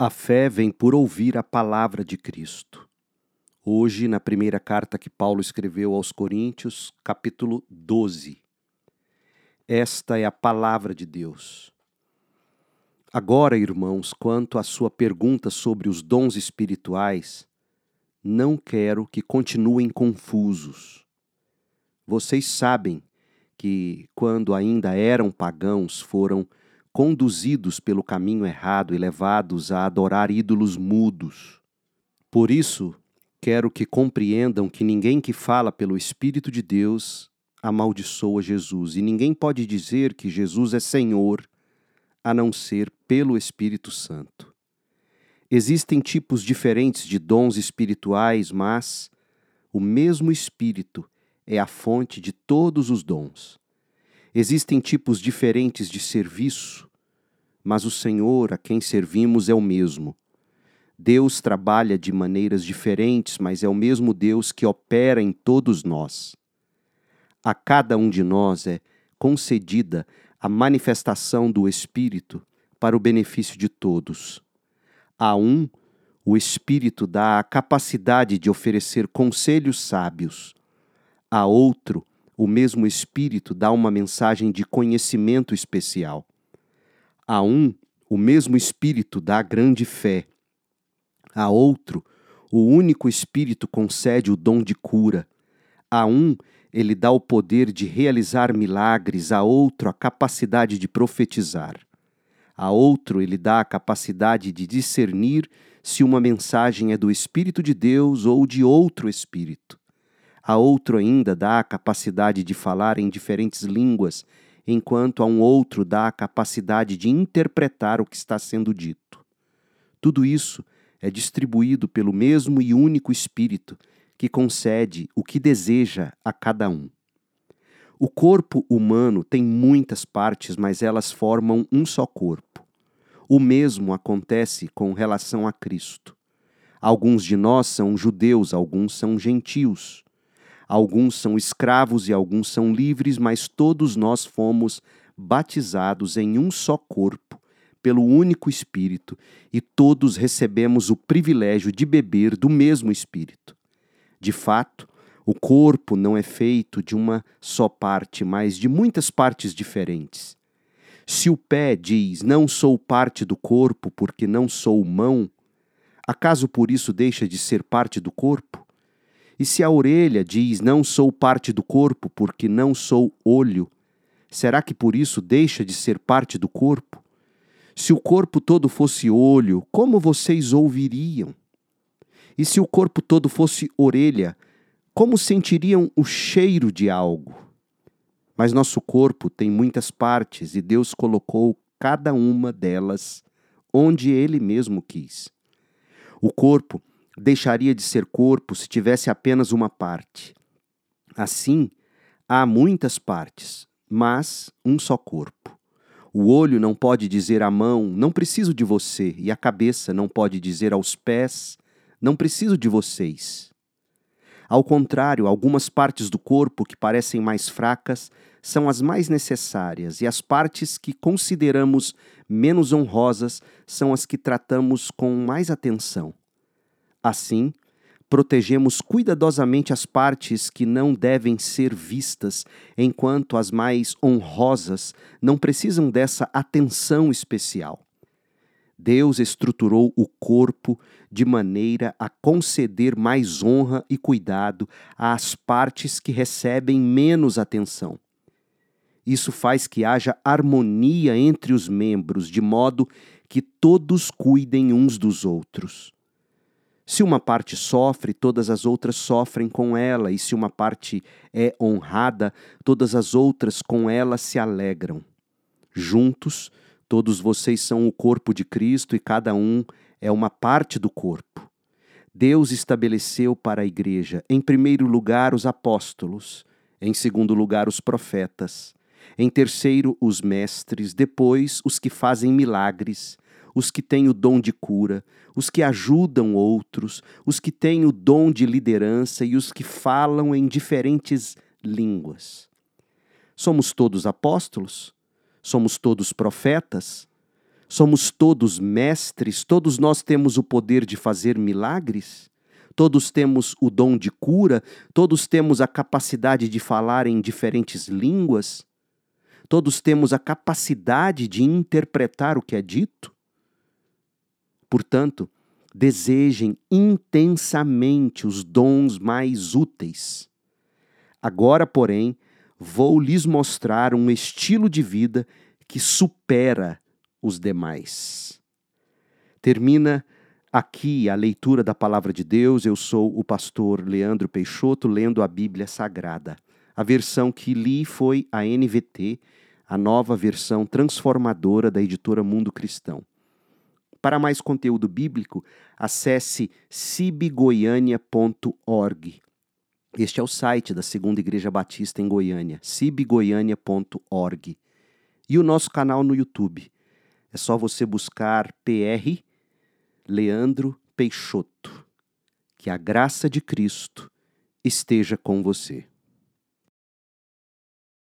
A fé vem por ouvir a palavra de Cristo. Hoje, na primeira carta que Paulo escreveu aos Coríntios, capítulo 12. Esta é a palavra de Deus. Agora, irmãos, quanto à sua pergunta sobre os dons espirituais, não quero que continuem confusos. Vocês sabem que, quando ainda eram pagãos, foram conduzidos pelo caminho errado e levados a adorar ídolos mudos. Por isso, quero que compreendam que ninguém que fala pelo Espírito de Deus amaldiçoa Jesus, e ninguém pode dizer que Jesus é Senhor a não ser pelo Espírito Santo. Existem tipos diferentes de dons espirituais, mas o mesmo Espírito é a fonte de todos os dons. Existem tipos diferentes de serviço, mas o Senhor a quem servimos é o mesmo. Deus trabalha de maneiras diferentes, mas é o mesmo Deus que opera em todos nós. A cada um de nós é concedida a manifestação do Espírito para o benefício de todos. A um, o Espírito dá a capacidade de oferecer conselhos sábios. A outro, o mesmo Espírito dá uma mensagem de conhecimento especial. A um, o mesmo Espírito dá grande fé. A outro, o único Espírito concede o dom de cura. A um, ele dá o poder de realizar milagres, a outro, a capacidade de profetizar. A outro, ele dá a capacidade de discernir se uma mensagem é do Espírito de Deus ou de outro Espírito. A outro ainda dá a capacidade de falar em diferentes línguas enquanto a um outro dá a capacidade de interpretar o que está sendo dito. Tudo isso é distribuído pelo mesmo e único Espírito que concede o que deseja a cada um. O corpo humano tem muitas partes, mas elas formam um só corpo. O mesmo acontece com relação a Cristo. Alguns de nós são judeus, alguns são gentios. Alguns são escravos e alguns são livres, mas todos nós fomos batizados em um só corpo, pelo único Espírito, e todos recebemos o privilégio de beber do mesmo Espírito. De fato, o corpo não é feito de uma só parte, mas de muitas partes diferentes. Se o pé diz não sou parte do corpo porque não sou mão, acaso por isso deixa de ser parte do corpo? E se a orelha diz não sou parte do corpo porque não sou olho, será que por isso deixa de ser parte do corpo? Se o corpo todo fosse olho, como vocês ouviriam? E se o corpo todo fosse orelha, como sentiriam o cheiro de algo? Mas nosso corpo tem muitas partes e Deus colocou cada uma delas onde Ele mesmo quis. O corpo deixaria de ser corpo se tivesse apenas uma parte. Assim, há muitas partes, mas um só corpo. O olho não pode dizer à mão, não preciso de você, e a cabeça não pode dizer aos pés, não preciso de vocês. Ao contrário, algumas partes do corpo que parecem mais fracas são as mais necessárias, e as partes que consideramos menos honrosas são as que tratamos com mais atenção. Assim, protegemos cuidadosamente as partes que não devem ser vistas, enquanto as mais honrosas não precisam dessa atenção especial. Deus estruturou o corpo de maneira a conceder mais honra e cuidado às partes que recebem menos atenção. Isso faz que haja harmonia entre os membros, de modo que todos cuidem uns dos outros. Se uma parte sofre, todas as outras sofrem com ela, e se uma parte é honrada, todas as outras com ela se alegram. Juntos, todos vocês são o corpo de Cristo e cada um é uma parte do corpo. Deus estabeleceu para a igreja, em primeiro lugar, os apóstolos, em segundo lugar, os profetas, em terceiro, os mestres, depois, os que fazem milagres os que têm o dom de cura, os que ajudam outros, os que têm o dom de liderança e os que falam em diferentes línguas. Somos todos apóstolos? Somos todos profetas? Somos todos mestres, todos nós temos o poder de fazer milagres? Todos temos o dom de cura? Todos temos a capacidade de falar em diferentes línguas? Todos temos a capacidade de interpretar o que é dito? Portanto, desejem intensamente os dons mais úteis. Agora, porém, vou lhes mostrar um estilo de vida que supera os demais. Termina aqui a leitura da palavra de Deus. Eu sou o pastor Leandro Peixoto, lendo a Bíblia Sagrada. A versão que li foi a NVT, a nova versão transformadora da editora Mundo Cristão. Para mais conteúdo bíblico, acesse cibgoiania.org. Este é o site da Segunda Igreja Batista em Goiânia, cibgoiania.org. E o nosso canal no YouTube. É só você buscar PR Leandro Peixoto. Que a graça de Cristo esteja com você.